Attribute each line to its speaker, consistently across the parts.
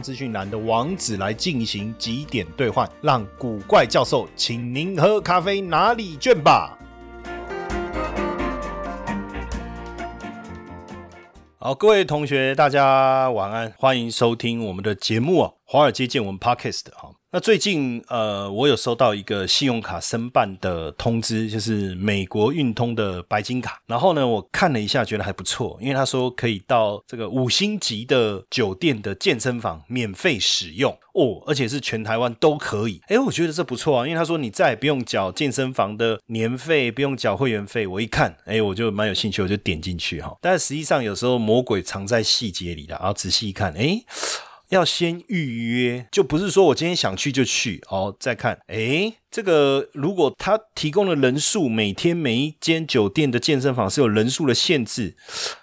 Speaker 1: 资讯栏的网址来进行几点兑换，让古怪教授请您喝咖啡哪里卷吧。好，各位同学，大家晚安，欢迎收听我们的节目啊，《华尔街见闻 Podcast》哈。那最近呃，我有收到一个信用卡申办的通知，就是美国运通的白金卡。然后呢，我看了一下，觉得还不错，因为他说可以到这个五星级的酒店的健身房免费使用哦，而且是全台湾都可以。哎，我觉得这不错啊，因为他说你再也不用缴健身房的年费，不用缴会员费。我一看，哎，我就蛮有兴趣，我就点进去哈。但实际上有时候魔鬼藏在细节里的，然后仔细一看，哎。要先预约，就不是说我今天想去就去哦。再看，诶，这个如果他提供的人数，每天每一间酒店的健身房是有人数的限制。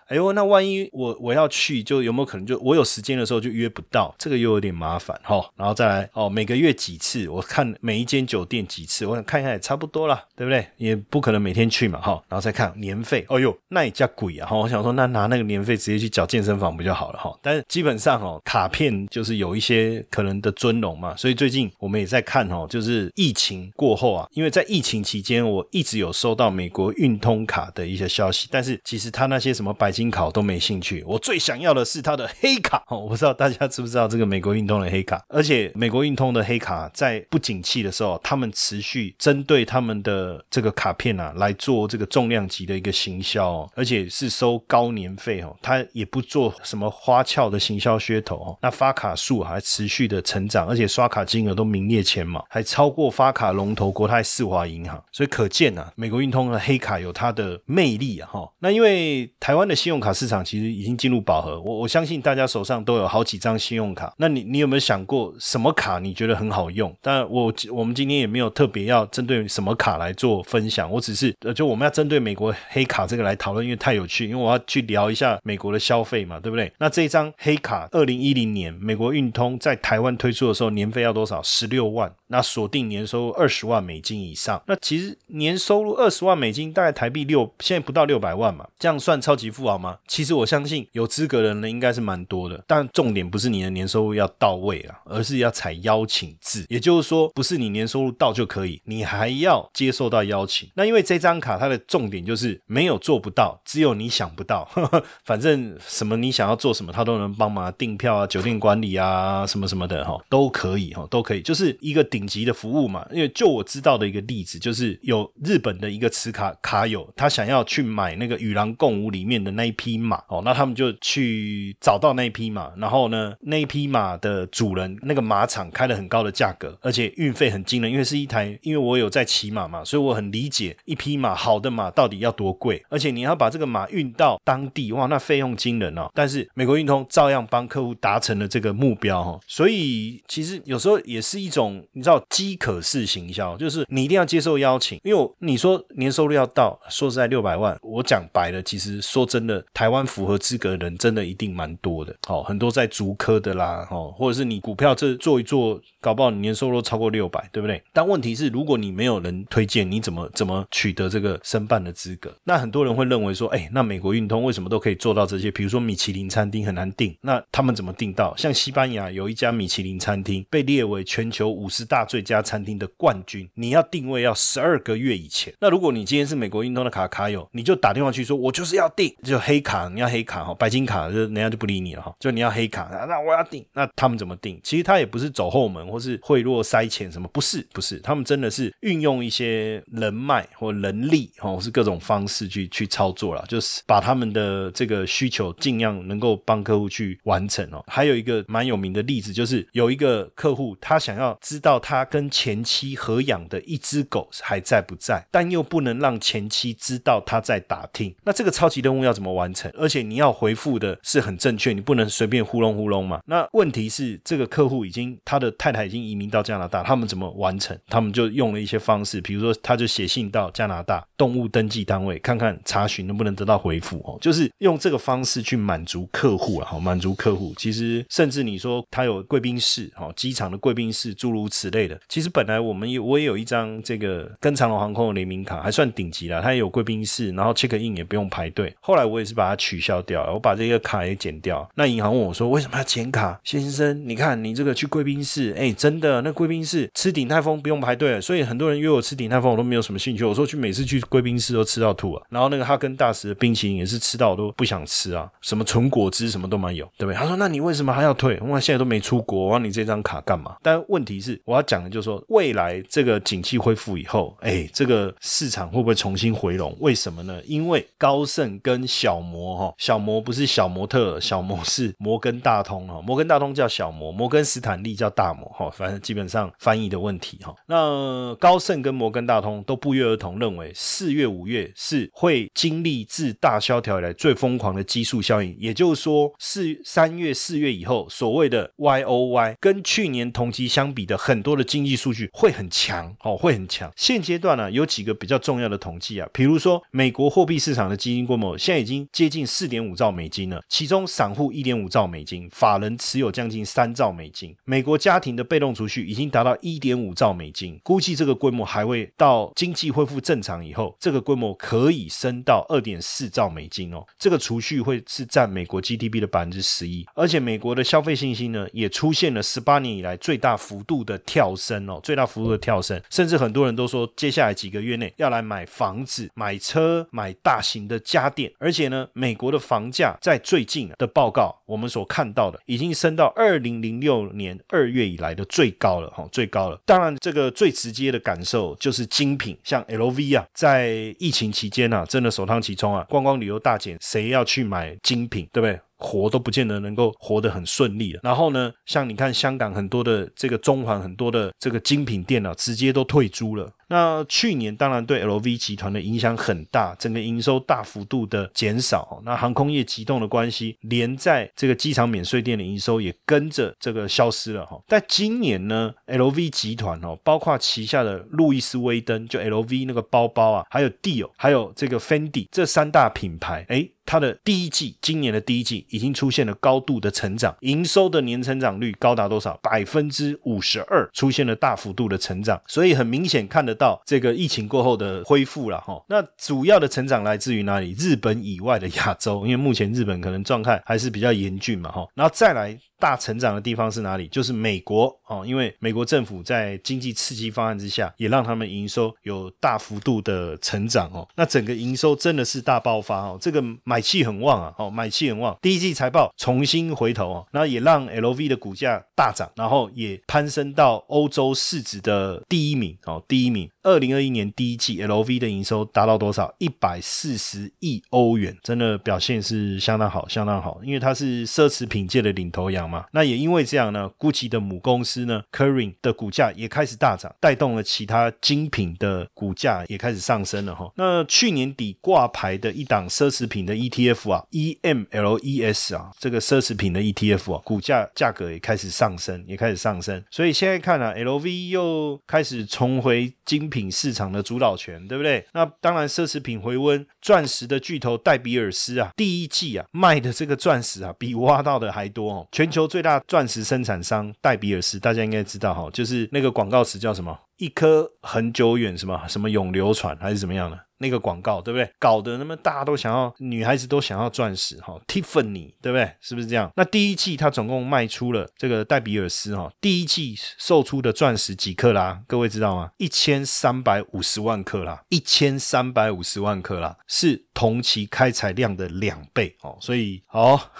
Speaker 1: 哎呦，那万一我我要去，就有没有可能就我有时间的时候就约不到？这个又有点麻烦哈。然后再来哦，每个月几次？我看每一间酒店几次？我想看一下也差不多了，对不对？也不可能每天去嘛哈。然后再看年费，哎呦，那也叫贵啊哈。我想说，那拿那个年费直接去缴健身房不就好了哈？但是基本上哦，卡片就是有一些可能的尊荣嘛，所以最近我们也在看哦，就是疫情过后啊，因为在疫情期间，我一直有收到美国运通卡的一些消息，但是其实他那些什么白。金卡都没兴趣，我最想要的是他的黑卡哦。我不知道大家知不知道这个美国运通的黑卡，而且美国运通的黑卡在不景气的时候，他们持续针对他们的这个卡片啊来做这个重量级的一个行销，而且是收高年费哦，他也不做什么花俏的行销噱头哦。那发卡数还持续的成长，而且刷卡金额都名列前茅，还超过发卡龙头国泰世华银行，所以可见啊，美国运通的黑卡有它的魅力啊哈。那因为台湾的。信用卡市场其实已经进入饱和，我我相信大家手上都有好几张信用卡。那你你有没有想过什么卡你觉得很好用？但我我们今天也没有特别要针对什么卡来做分享，我只是呃就我们要针对美国黑卡这个来讨论，因为太有趣，因为我要去聊一下美国的消费嘛，对不对？那这张黑卡，二零一零年美国运通在台湾推出的时候，年费要多少？十六万。那锁定年收入二十万美金以上，那其实年收入二十万美金大概台币六，现在不到六百万嘛，这样算超级富豪吗？其实我相信有资格的人应该是蛮多的，但重点不是你的年收入要到位啊，而是要采邀请制，也就是说不是你年收入到就可以，你还要接受到邀请。那因为这张卡它的重点就是没有做不到，只有你想不到，呵 呵反正什么你想要做什么，他都能帮忙订票啊、酒店管理啊什么什么的哈，都可以哈，都可以，就是一个顶顶级的服务嘛，因为就我知道的一个例子，就是有日本的一个持卡卡友，他想要去买那个与狼共舞里面的那一匹马哦，那他们就去找到那一匹马，然后呢，那一匹马的主人那个马场开了很高的价格，而且运费很惊人，因为是一台，因为我有在骑马嘛，所以我很理解一匹马好的马到底要多贵，而且你要把这个马运到当地，哇，那费用惊人哦。但是美国运通照样帮客户达成了这个目标哈，所以其实有时候也是一种。叫饥渴式行销，就是你一定要接受邀请，因为你说年收入要到，说实在六百万，我讲白了，其实说真的，台湾符合资格的人真的一定蛮多的，哦，很多在足科的啦，哦，或者是你股票这做一做，搞不好你年收入超过六百，对不对？但问题是，如果你没有人推荐，你怎么怎么取得这个申办的资格？那很多人会认为说，哎，那美国运通为什么都可以做到这些？比如说米其林餐厅很难订，那他们怎么订到？像西班牙有一家米其林餐厅被列为全球五十大。大最佳餐厅的冠军，你要定位要十二个月以前。那如果你今天是美国运通的卡卡友，你就打电话去说，我就是要订，就黑卡，你要黑卡哈，白金卡就人家就不理你了哈。就你要黑卡，那我要订，那他们怎么订？其实他也不是走后门或是贿赂塞钱什么，不是不是，他们真的是运用一些人脉或人力哦是各种方式去去操作了，就是把他们的这个需求尽量能够帮客户去完成哦。还有一个蛮有名的例子，就是有一个客户他想要知道。他跟前妻合养的一只狗还在不在，但又不能让前妻知道他在打听。那这个超级任务要怎么完成？而且你要回复的是很正确，你不能随便糊弄糊弄嘛。那问题是，这个客户已经他的太太已经移民到加拿大，他们怎么完成？他们就用了一些方式，比如说他就写信到加拿大动物登记单位，看看查询能不能得到回复哦，就是用这个方式去满足客户啊，好满足客户。其实甚至你说他有贵宾室，哦，机场的贵宾室，诸如此类类的。其实本来我们有我也有一张这个跟长龙航空的联名卡，还算顶级了，它也有贵宾室，然后 check in 也不用排队。后来我也是把它取消掉了，我把这个卡也剪掉。那银行问我说，为什么要剪卡？先生，你看你这个去贵宾室，哎，真的那贵宾室吃鼎泰丰不用排队，所以很多人约我吃鼎泰丰，我都没有什么兴趣。我说去每次去贵宾室都吃到吐啊，然后那个哈根达斯的冰淇淋也是吃到我都不想吃啊，什么纯果汁什么都没有，对不对？他说那你为什么还要退？我现在都没出国，我要你这张卡干嘛？但问题是我要讲的就是说，未来这个景气恢复以后，哎，这个市场会不会重新回笼？为什么呢？因为高盛跟小摩哈，小摩不是小模特，小摩是摩根大通哈，摩根大通叫小摩，摩根斯坦利叫大摩哈，反正基本上翻译的问题哈。那高盛跟摩根大通都不约而同认为，四月五月是会经历自大萧条以来最疯狂的基数效应，也就是说，四三月四月以后，所谓的 Y O Y 跟去年同期相比的很多的经济数据会很强哦，会很强。现阶段呢，有几个比较重要的统计啊，比如说美国货币市场的基金规模现在已经接近四点五兆美金了，其中散户一点五兆美金，法人持有将近三兆美金。美国家庭的被动储蓄已经达到一点五兆美金，估计这个规模还会到经济恢复正常以后，这个规模可以升到二点四兆美金哦。这个储蓄会是占美国 GDP 的百分之十一，而且美国的消费信心呢，也出现了十八年以来最大幅度的跳升哦，最大幅度的跳升，甚至很多人都说，接下来几个月内要来买房子、买车、买大型的家电，而且呢，美国的房价在最近的报告，我们所看到的已经升到二零零六年二月以来的最高了哈，最高了。当然，这个最直接的感受就是精品，像 LV 啊，在疫情期间啊，真的首当其冲啊，观光旅游大减，谁要去买精品，对不对？活都不见得能够活得很顺利了。然后呢，像你看香港很多的这个中环很多的这个精品店啊，直接都退租了。那去年当然对 LV 集团的影响很大，整个营收大幅度的减少。那航空业急动的关系，连在这个机场免税店的营收也跟着这个消失了哈。但今年呢，LV 集团哦，包括旗下的路易斯威登，就 LV 那个包包啊，还有 Dior，还有这个 Fendi 这三大品牌，哎。它的第一季，今年的第一季已经出现了高度的成长，营收的年成长率高达多少？百分之五十二，出现了大幅度的成长，所以很明显看得到这个疫情过后的恢复了哈。那主要的成长来自于哪里？日本以外的亚洲，因为目前日本可能状态还是比较严峻嘛哈。然后再来。大成长的地方是哪里？就是美国哦，因为美国政府在经济刺激方案之下，也让他们营收有大幅度的成长哦。那整个营收真的是大爆发哦，这个买气很旺啊，哦，买气很旺。第一季财报重新回头哦，那也让 LV 的股价大涨，然后也攀升到欧洲市值的第一名哦，第一名。二零二一年第一季，LV 的营收达到多少？一百四十亿欧元，真的表现是相当好，相当好。因为它是奢侈品界的领头羊嘛。那也因为这样呢，GUCCI 的母公司呢 k e r i n 的股价也开始大涨，带动了其他精品的股价也开始上升了哈。那去年底挂牌的一档奢侈品的 ETF 啊，EMLES 啊，这个奢侈品的 ETF 啊，股价价格也开始上升，也开始上升。所以现在看啊，LV 又开始重回精品。品市场的主导权，对不对？那当然，奢侈品回温，钻石的巨头戴比尔斯啊，第一季啊卖的这个钻石啊，比挖到的还多哦。全球最大钻石生产商戴比尔斯，大家应该知道哈，就是那个广告词叫什么？一颗很久远什么什么永流传还是怎么样的？那个广告对不对？搞得那么大家都想要，女孩子都想要钻石哈，Tiffany 对不对？是不是这样？那第一季它总共卖出了这个戴比尔斯哈，第一季售出的钻石几克拉？各位知道吗？一千三百五十万克拉，一千三百五十万克拉是同期开采量的两倍哦，所以哦。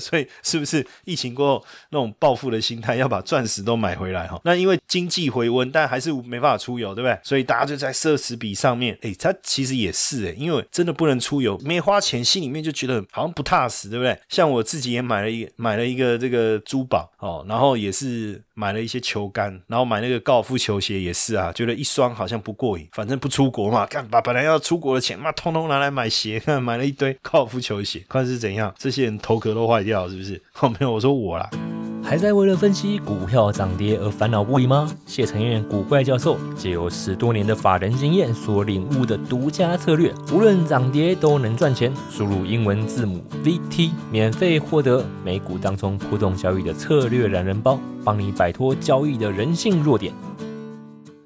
Speaker 1: 所以是不是疫情过后那种暴富的心态，要把钻石都买回来哈？那因为经济回温，但还是没办法出游，对不对？所以大家就在奢侈比上。面，哎，它其实也是哎，因为真的不能出游，没花钱，心里面就觉得好像不踏实，对不对？像我自己也买了一买了一个这个珠宝哦，然后也是买了一些球杆，然后买那个高尔夫球鞋也是啊，觉得一双好像不过瘾，反正不出国嘛，干把本来要出国的钱嘛，通通拿来买鞋，买了一堆高尔夫球鞋，看是怎样，这些人头壳都坏掉是不是？哦，没有，我说我啦。
Speaker 2: 还在为了分析股票涨跌而烦恼不已吗？谢承彦古怪教授借由十多年的法人经验所领悟的独家策略，无论涨跌都能赚钱。输入英文字母 VT，免费获得美股当中普通交易的策略懒人包，帮你摆脱交易的人性弱点。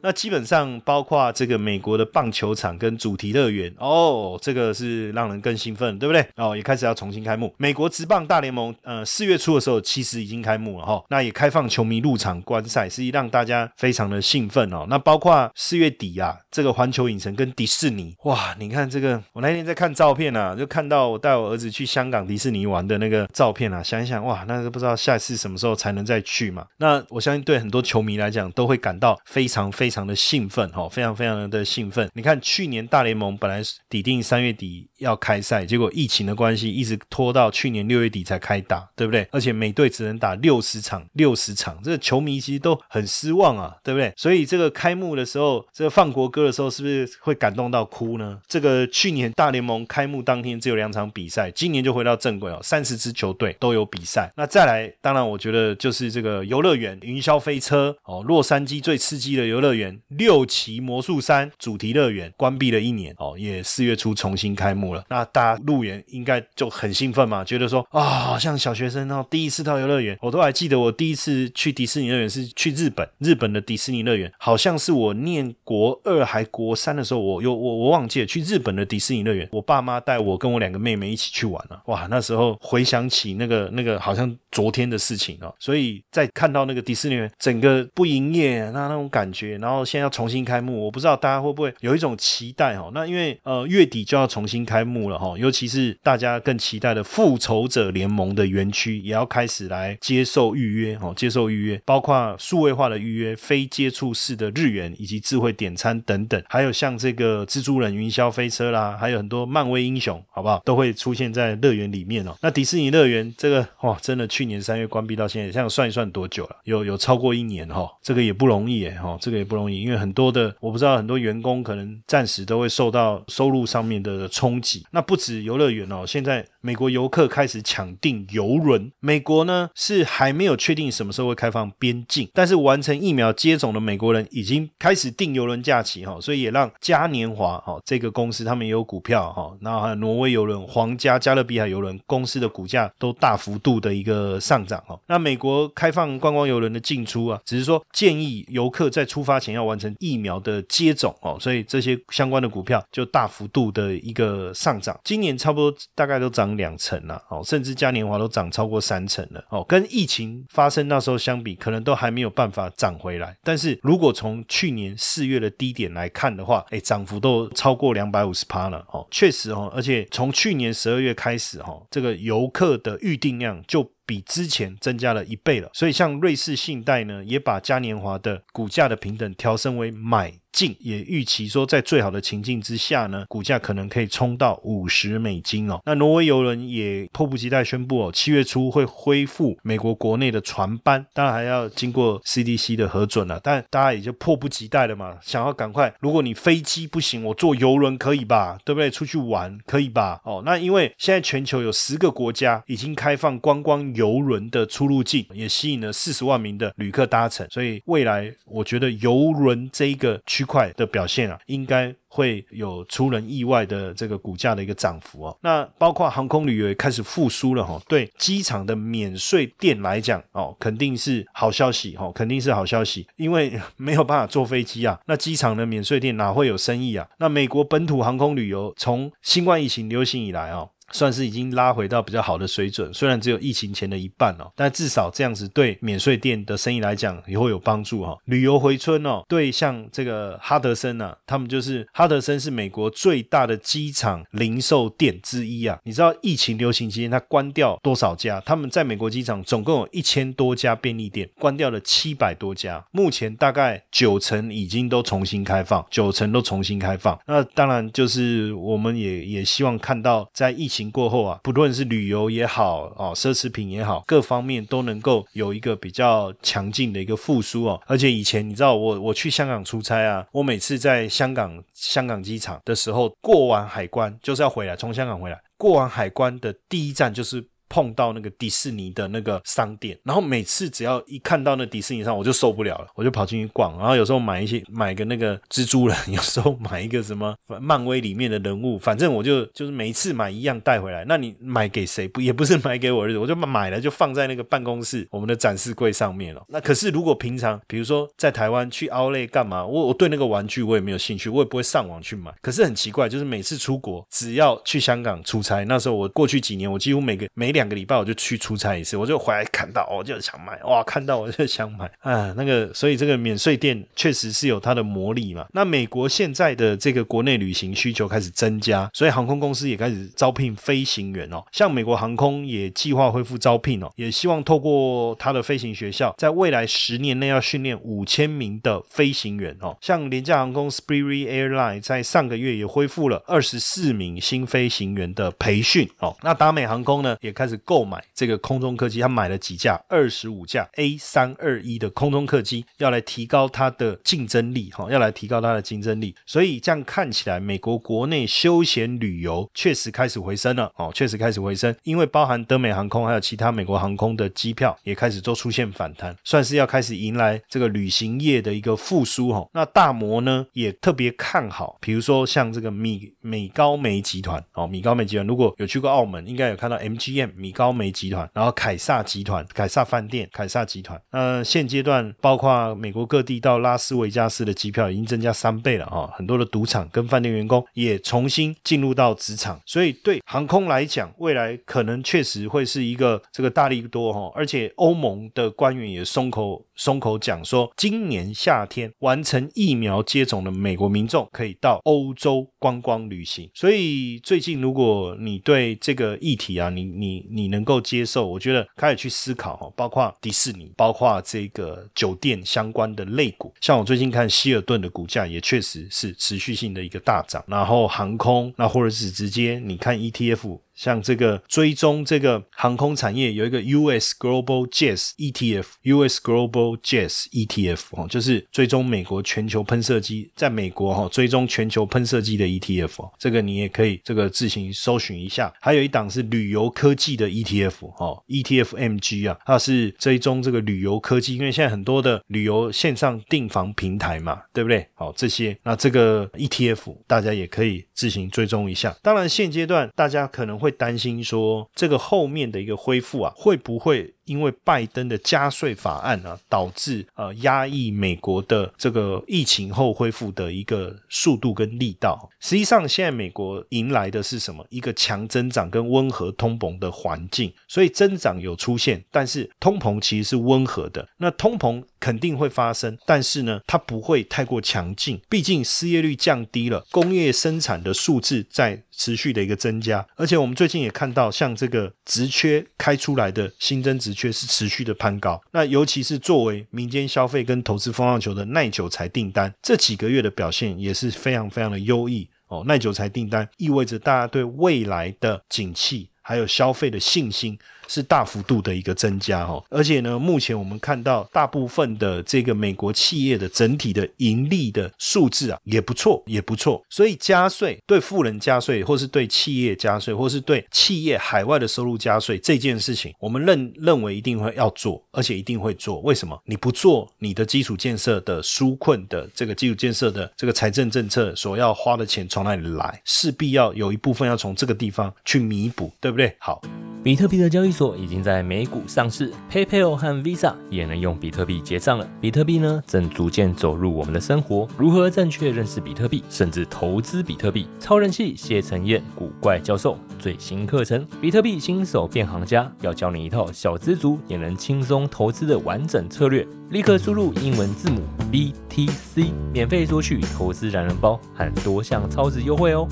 Speaker 1: 那基本上包括这个美国的棒球场跟主题乐园哦，这个是让人更兴奋，对不对？哦，也开始要重新开幕。美国职棒大联盟，呃，四月初的时候其实已经开幕了哈，那也开放球迷入场观赛，是让大家非常的兴奋哦。那包括四月底啊，这个环球影城跟迪士尼，哇，你看这个，我那天在看照片啊，就看到我带我儿子去香港迪士尼玩的那个照片啊，想一想，哇，那个不知道下一次什么时候才能再去嘛？那我相信对很多球迷来讲，都会感到非常非。常常的兴奋哈，非常非常的兴奋。你看，去年大联盟本来底定三月底要开赛，结果疫情的关系，一直拖到去年六月底才开打，对不对？而且每队只能打六十场，六十场，这个球迷其实都很失望啊，对不对？所以这个开幕的时候，这个放国歌的时候，是不是会感动到哭呢？这个去年大联盟开幕当天只有两场比赛，今年就回到正轨哦，三十支球队都有比赛。那再来，当然我觉得就是这个游乐园云霄飞车哦，洛杉矶最刺激的游乐园。园六旗魔术山主题乐园关闭了一年哦，也四月初重新开幕了。那大家入园应该就很兴奋嘛，觉得说啊，像小学生哦，第一次到游乐园，我都还记得我第一次去迪士尼乐园是去日本，日本的迪士尼乐园好像是我念国二还国三的时候，我有我我忘记了去日本的迪士尼乐园，我爸妈带我跟我两个妹妹一起去玩了。哇，那时候回想起那个那个好像昨天的事情哦，所以在看到那个迪士尼园整个不营业那那种感觉，然后。然后现在要重新开幕，我不知道大家会不会有一种期待哈？那因为呃月底就要重新开幕了哈，尤其是大家更期待的复仇者联盟的园区也要开始来接受预约哦，接受预约，包括数位化的预约、非接触式的日元以及智慧点餐等等，还有像这个蜘蛛人云霄飞车啦，还有很多漫威英雄，好不好？都会出现在乐园里面哦。那迪士尼乐园这个哇，真的去年三月关闭到现在，这样算一算多久了？有有超过一年哈，这个也不容易哎哈，这个也不容易。因为很多的我不知道，很多员工可能暂时都会受到收入上面的冲击。那不止游乐园哦，现在美国游客开始抢订游轮。美国呢是还没有确定什么时候会开放边境，但是完成疫苗接种的美国人已经开始订游轮假期哈，所以也让嘉年华哈这个公司他们也有股票哈，然后还有挪威游轮、皇家加勒比海游轮公司的股价都大幅度的一个上涨哈。那美国开放观光游轮的进出啊，只是说建议游客在出发前。要完成疫苗的接种哦，所以这些相关的股票就大幅度的一个上涨，今年差不多大概都涨两成了哦，甚至嘉年华都涨超过三成了哦，跟疫情发生那时候相比，可能都还没有办法涨回来。但是如果从去年四月的低点来看的话，哎，涨幅都超过两百五十趴了哦，确实哦，而且从去年十二月开始哈，这个游客的预定量就。比之前增加了一倍了，所以像瑞士信贷呢，也把嘉年华的股价的平等调升为买。进也预期说，在最好的情境之下呢，股价可能可以冲到五十美金哦。那挪威游轮也迫不及待宣布哦，七月初会恢复美国国内的船班，当然还要经过 CDC 的核准了。但大家也就迫不及待了嘛，想要赶快。如果你飞机不行，我坐游轮可以吧？对不对？出去玩可以吧？哦，那因为现在全球有十个国家已经开放观光游轮的出入境，也吸引了四十万名的旅客搭乘，所以未来我觉得游轮这一个。区块的表现啊，应该会有出人意外的这个股价的一个涨幅哦。那包括航空旅游也开始复苏了哈，对机场的免税店来讲哦，肯定是好消息哈，肯定是好消息，因为没有办法坐飞机啊，那机场的免税店哪会有生意啊？那美国本土航空旅游从新冠疫情流行以来啊。算是已经拉回到比较好的水准，虽然只有疫情前的一半哦，但至少这样子对免税店的生意来讲也会有帮助哈。旅游回春哦，对像这个哈德森啊，他们就是哈德森是美国最大的机场零售店之一啊。你知道疫情流行期间它关掉多少家？他们在美国机场总共有一千多家便利店，关掉了七百多家，目前大概九成已经都重新开放，九成都重新开放。那当然就是我们也也希望看到在疫情。情过后啊，不论是旅游也好哦，奢侈品也好，各方面都能够有一个比较强劲的一个复苏哦。而且以前你知道，我我去香港出差啊，我每次在香港香港机场的时候，过完海关就是要回来，从香港回来，过完海关的第一站就是。碰到那个迪士尼的那个商店，然后每次只要一看到那迪士尼上，我就受不了了，我就跑进去逛。然后有时候买一些，买个那个蜘蛛人，有时候买一个什么漫威里面的人物，反正我就就是每次买一样带回来。那你买给谁？不也不是买给我儿子，我就买了就放在那个办公室我们的展示柜上面了。那可是如果平常，比如说在台湾去奥莱干嘛，我我对那个玩具我也没有兴趣，我也不会上网去买。可是很奇怪，就是每次出国，只要去香港出差，那时候我过去几年，我几乎每个每两两个礼拜我就去出差一次，我就回来看到，我就想买，哇，看到我就想买啊，那个，所以这个免税店确实是有它的魔力嘛。那美国现在的这个国内旅行需求开始增加，所以航空公司也开始招聘飞行员哦。像美国航空也计划恢复招聘哦，也希望透过它的飞行学校，在未来十年内要训练五千名的飞行员哦。像廉价航空 Spirit Airline 在上个月也恢复了二十四名新飞行员的培训哦。那达美航空呢，也开购。买这个空中客机，他买了几架，二十五架 A 三二一的空中客机，要来提高它的竞争力，哈，要来提高它的竞争力。所以这样看起来，美国国内休闲旅游确实开始回升了，哦，确实开始回升，因为包含德美航空还有其他美国航空的机票也开始都出现反弹，算是要开始迎来这个旅行业的一个复苏，哈。那大摩呢也特别看好，比如说像这个米美高梅集团，哦，米高梅集团如果有去过澳门，应该有看到 MGM 米高。梅集团，然后凯撒集团、凯撒饭店、凯撒集团，呃，现阶段包括美国各地到拉斯维加斯的机票已经增加三倍了啊！很多的赌场跟饭店员工也重新进入到职场，所以对航空来讲，未来可能确实会是一个这个大力多哈，而且欧盟的官员也松口。松口讲说，今年夏天完成疫苗接种的美国民众可以到欧洲观光旅行。所以最近，如果你对这个议题啊，你你你能够接受，我觉得开始去思考哈，包括迪士尼，包括这个酒店相关的类股，像我最近看希尔顿的股价也确实是持续性的一个大涨，然后航空，那或者是直接你看 ETF。像这个追踪这个航空产业有一个 US Global Jets ETF，US Global Jets ETF 哦，就是追踪美国全球喷射机，在美国哈追踪全球喷射机的 ETF 哦，这个你也可以这个自行搜寻一下。还有一档是旅游科技的 ETF 哦，ETFMG 啊，它是追踪这个旅游科技，因为现在很多的旅游线上订房平台嘛，对不对？好，这些那这个 ETF 大家也可以自行追踪一下。当然现阶段大家可能会。会担心说，这个后面的一个恢复啊，会不会？因为拜登的加税法案啊，导致呃压抑美国的这个疫情后恢复的一个速度跟力道。实际上，现在美国迎来的是什么？一个强增长跟温和通膨的环境。所以增长有出现，但是通膨其实是温和的。那通膨肯定会发生，但是呢，它不会太过强劲。毕竟失业率降低了，工业生产的数字在持续的一个增加。而且我们最近也看到，像这个职缺开出来的新增职。却是持续的攀高，那尤其是作为民间消费跟投资风向球的耐久材订单，这几个月的表现也是非常非常的优异哦。耐久材订单意味着大家对未来的景气还有消费的信心。是大幅度的一个增加哈，而且呢，目前我们看到大部分的这个美国企业的整体的盈利的数字啊，也不错，也不错。所以加税对富人加税，或是对企业加税，或是对企业海外的收入加税这件事情，我们认认为一定会要做，而且一定会做。为什么？你不做，你的基础建设的纾困的这个基础建设的这个财政政策所要花的钱从哪里来？势必要有一部分要从这个地方去弥补，对不对？好。
Speaker 2: 比特币的交易所已经在美股上市，PayPal 和 Visa 也能用比特币结账了。比特币呢，正逐渐走入我们的生活。如何正确认识比特币，甚至投资比特币？超人气谢承彦古怪教授最新课程《比特币新手变行家》，要教你一套小资族也能轻松投资的完整策略。立刻输入英文字母 BTC，免费索取投资懒人包和多项超值优惠哦。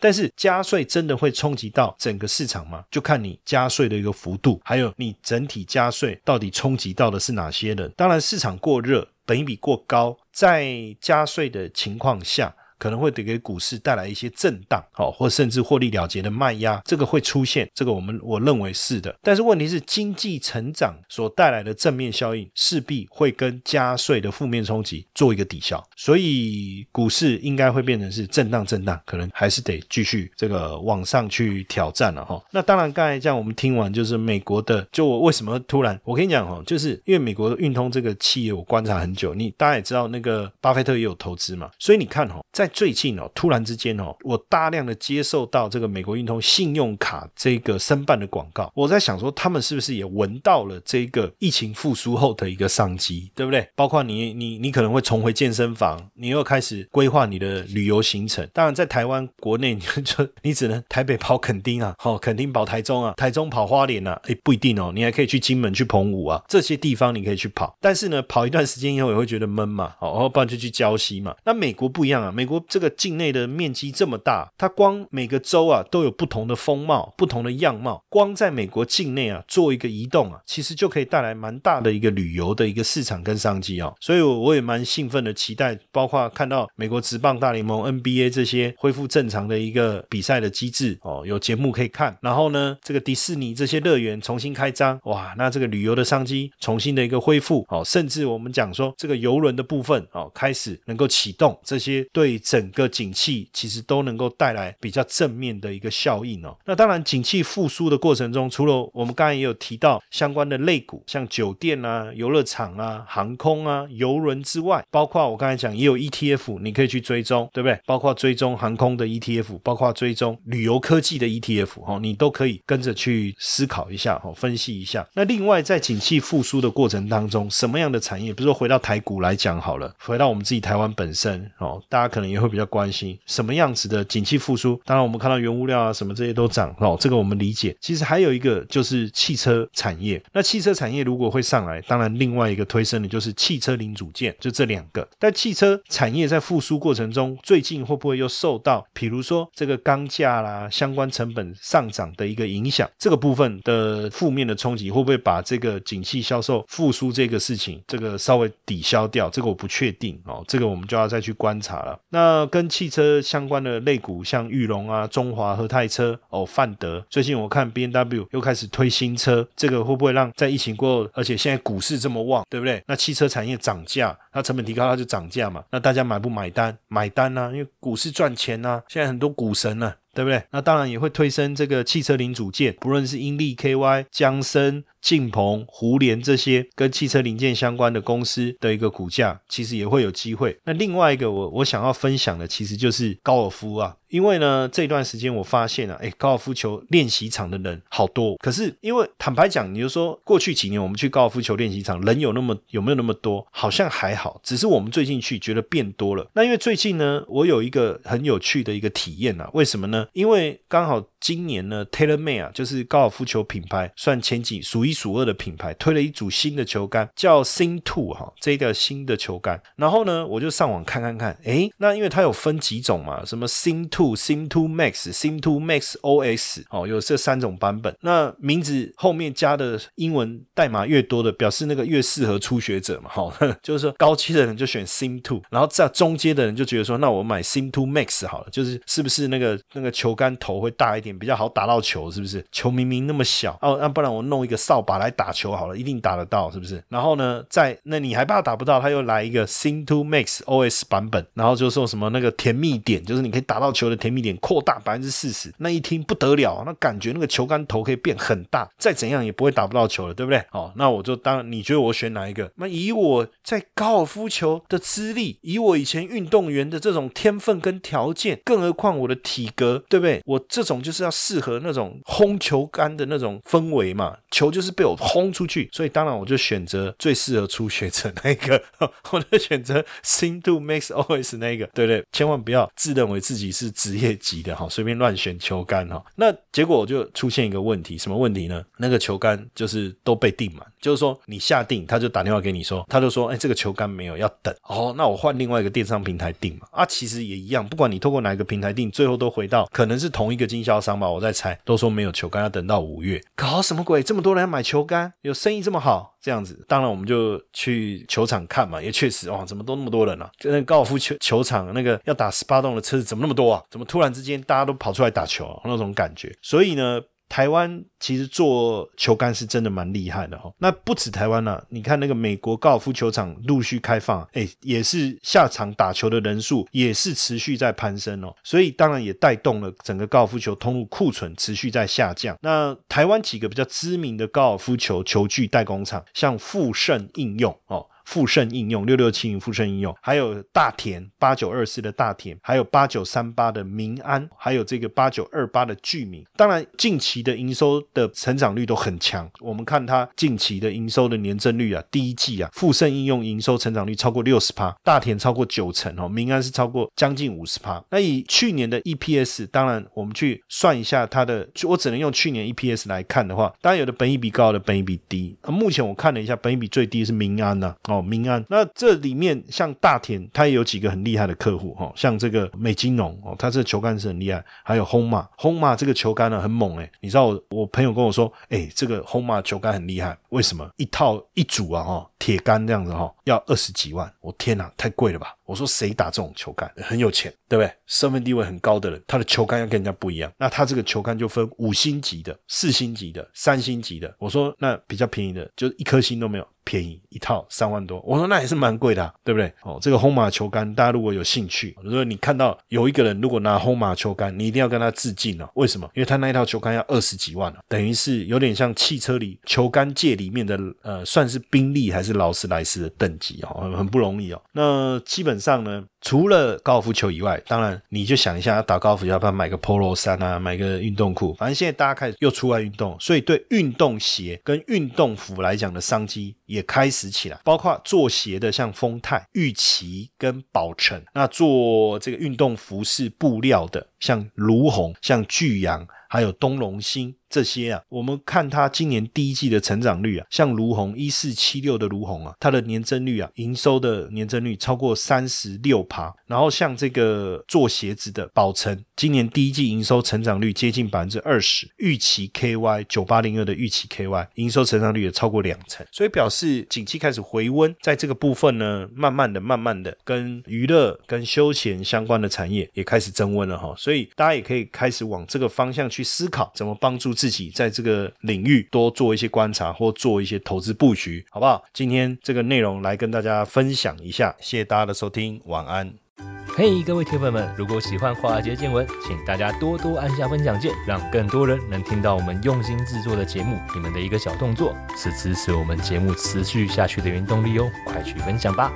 Speaker 1: 但是加税真的会冲击到整个市场吗？就看你加税的一个幅度，还有你整体加税到底冲击到的是哪些人。当然，市场过热，本一比过高，在加税的情况下。可能会得给股市带来一些震荡，好，或甚至获利了结的卖压，这个会出现，这个我们我认为是的。但是问题是，经济成长所带来的正面效应，势必会跟加税的负面冲击做一个抵消，所以股市应该会变成是震荡震荡，可能还是得继续这个往上去挑战了哈。那当然，刚才这样我们听完，就是美国的，就我为什么突然，我跟你讲哈，就是因为美国的运通这个企业，我观察很久，你大家也知道，那个巴菲特也有投资嘛，所以你看哈，在最近哦，突然之间哦，我大量的接受到这个美国运通信用卡这个申办的广告，我在想说，他们是不是也闻到了这个疫情复苏后的一个商机，对不对？包括你你你可能会重回健身房，你又开始规划你的旅游行程。当然，在台湾国内，你就 你只能台北跑垦丁啊，好，垦丁跑台中啊，台中跑花莲啊，哎，不一定哦，你还可以去金门、去澎湖啊，这些地方你可以去跑。但是呢，跑一段时间以后也会觉得闷嘛，好，不然就去礁溪嘛。那美国不一样啊，美国这个。境内的面积这么大，它光每个州啊都有不同的风貌、不同的样貌。光在美国境内啊做一个移动啊，其实就可以带来蛮大的一个旅游的一个市场跟商机啊。所以我也蛮兴奋的，期待包括看到美国职棒大联盟 NBA 这些恢复正常的一个比赛的机制哦，有节目可以看。然后呢，这个迪士尼这些乐园重新开张，哇，那这个旅游的商机重新的一个恢复哦，甚至我们讲说这个游轮的部分哦开始能够启动，这些对整个。景气其实都能够带来比较正面的一个效应哦。那当然，景气复苏的过程中，除了我们刚才也有提到相关的类股，像酒店啊、游乐场啊、航空啊、游轮之外，包括我刚才讲也有 ETF，你可以去追踪，对不对？包括追踪航空的 ETF，包括追踪旅游科技的 ETF，哦，你都可以跟着去思考一下，哦，分析一下。那另外，在景气复苏的过程当中，什么样的产业，比如说回到台股来讲好了，回到我们自己台湾本身，哦，大家可能有会比较关。心什么样子的景气复苏？当然，我们看到原物料啊什么这些都涨哦，这个我们理解。其实还有一个就是汽车产业。那汽车产业如果会上来，当然另外一个推升的就是汽车零组件，就这两个。但汽车产业在复苏过程中，最近会不会又受到，比如说这个钢价啦相关成本上涨的一个影响？这个部分的负面的冲击会不会把这个景气销售复苏这个事情，这个稍微抵消掉？这个我不确定哦，这个我们就要再去观察了。那那跟汽车相关的类股，像玉龙啊、中华和泰车、哦、范德，最近我看 B N W 又开始推新车，这个会不会让在疫情过后，而且现在股市这么旺，对不对？那汽车产业涨价，它成本提高，它就涨价嘛。那大家买不买单？买单啊，因为股市赚钱啊。现在很多股神呢。对不对？那当然也会推升这个汽车零组件，不论是英利 KY、江森、晋鹏、胡联这些跟汽车零件相关的公司的一个股价，其实也会有机会。那另外一个我我想要分享的，其实就是高尔夫啊。因为呢，这段时间我发现啊，哎，高尔夫球练习场的人好多。可是因为坦白讲，你就说过去几年我们去高尔夫球练习场人有那么有没有那么多？好像还好，只是我们最近去觉得变多了。那因为最近呢，我有一个很有趣的一个体验啊，为什么呢？因为刚好。今年呢，TaylorMade 啊，就是高尔夫球品牌，算前几数一数二的品牌，推了一组新的球杆，叫 Sim Two 哈，这个新的球杆。然后呢，我就上网看看看，诶，那因为它有分几种嘛，什么 Sim Two、Sim Two Max、Sim Two Max OS 哦，有这三种版本。那名字后面加的英文代码越多的，表示那个越适合初学者嘛，哈，就是说高阶的人就选 Sim Two，然后在中阶的人就觉得说，那我买 Sim Two Max 好了，就是是不是那个那个球杆头会大一点？比较好打到球，是不是？球明明那么小哦，那不然我弄一个扫把来打球好了，一定打得到，是不是？然后呢，在那你还怕打不到？他又来一个 Sim Two Max OS 版本，然后就说什么那个甜蜜点，就是你可以打到球的甜蜜点扩大百分之四十。那一听不得了，那感觉那个球杆头可以变很大，再怎样也不会打不到球了，对不对？哦，那我就当你觉得我选哪一个？那以我在高尔夫球的资历，以我以前运动员的这种天分跟条件，更何况我的体格，对不对？我这种就是。是要适合那种轰球杆的那种氛围嘛，球就是被我轰出去，所以当然我就选择最适合初学者那个，我就选择 Sing to Max OS always” 那个，对对？千万不要自认为自己是职业级的哈，随便乱选球杆哈。那结果我就出现一个问题，什么问题呢？那个球杆就是都被订满，就是说你下定，他就打电话给你说，他就说，哎，这个球杆没有，要等哦。那我换另外一个电商平台订嘛。啊，其实也一样，不管你透过哪一个平台订，最后都回到可能是同一个经销商吧。我在猜，都说没有球杆，要等到五月。搞什么鬼？这么多人买球杆，有生意这么好？这样子，当然我们就去球场看嘛，也确实哇，怎么都那么多人啊？就那高尔夫球球场那个要打十八洞的车子怎么那么多啊？怎么突然之间大家都跑出来打球？那种感觉。所以呢。台湾其实做球杆是真的蛮厉害的哈，那不止台湾了，你看那个美国高尔夫球场陆续开放，哎，也是下场打球的人数也是持续在攀升哦，所以当然也带动了整个高尔夫球通路库存持续在下降。那台湾几个比较知名的高尔夫球球具代工厂，像富盛应用哦。富盛应用六六七零，富盛应用，还有大田八九二四的大田，还有八九三八的民安，还有这个八九二八的聚民。当然，近期的营收的成长率都很强。我们看它近期的营收的年增率啊，第一季啊，富盛应用营收成长率超过六十趴，大田超过九成哦，民安是超过将近五十趴。那以去年的 EPS，当然我们去算一下它的，我只能用去年 EPS 来看的话，当然有的本益比高的，本益比低。那目前我看了一下，本益比最低是民安呐，哦。民安，那这里面像大田，它也有几个很厉害的客户哈，像这个美金融哦，它这个球杆是很厉害，还有轰马，轰马这个球杆呢很猛哎，你知道我我朋友跟我说，哎，这个轰马球杆很厉害，为什么？一套一组啊哈，铁杆这样子哈，要二十几万，我天哪，太贵了吧？我说谁打这种球杆很有钱，对不对？身份地位很高的人，他的球杆要跟人家不一样，那他这个球杆就分五星级的、四星级的、三星级的。我说那比较便宜的，就一颗星都没有。便宜一套三万多，我说那也是蛮贵的，对不对？哦，这个轰马球杆，大家如果有兴趣，如果你看到有一个人如果拿轰马球杆，你一定要跟他致敬哦。为什么？因为他那一套球杆要二十几万等于是有点像汽车里球杆界里面的呃，算是宾利还是劳斯莱斯的等级哦，很不容易哦。那基本上呢？除了高尔夫球以外，当然你就想一下，打高尔夫要不要买个 Polo 衫啊，买个运动裤？反正现在大家开始又出来运动，所以对运动鞋跟运动服来讲的商机也开始起来。包括做鞋的，像丰泰、玉琪跟宝成；那做这个运动服饰布料的，像卢红、像巨阳，还有东龙兴。这些啊，我们看它今年第一季的成长率啊，像卢红一四七六的卢红啊，它的年增率啊，营收的年增率超过三十六趴。然后像这个做鞋子的宝成，今年第一季营收成长率接近百分之二十。预期 KY 九八零二的预期 KY 营收成长率也超过两成，所以表示景气开始回温。在这个部分呢，慢慢的、慢慢的，跟娱乐、跟休闲相关的产业也开始增温了哈。所以大家也可以开始往这个方向去思考，怎么帮助。自己在这个领域多做一些观察，或做一些投资布局，好不好？今天这个内容来跟大家分享一下，谢谢大家的收听，晚安。
Speaker 2: 嘿，各位铁粉们，如果喜欢华尔街见闻，请大家多多按下分享键，让更多人能听到我们用心制作的节目。你们的一个小动作，是支持我们节目持续下去的原动力哦，快去分享吧。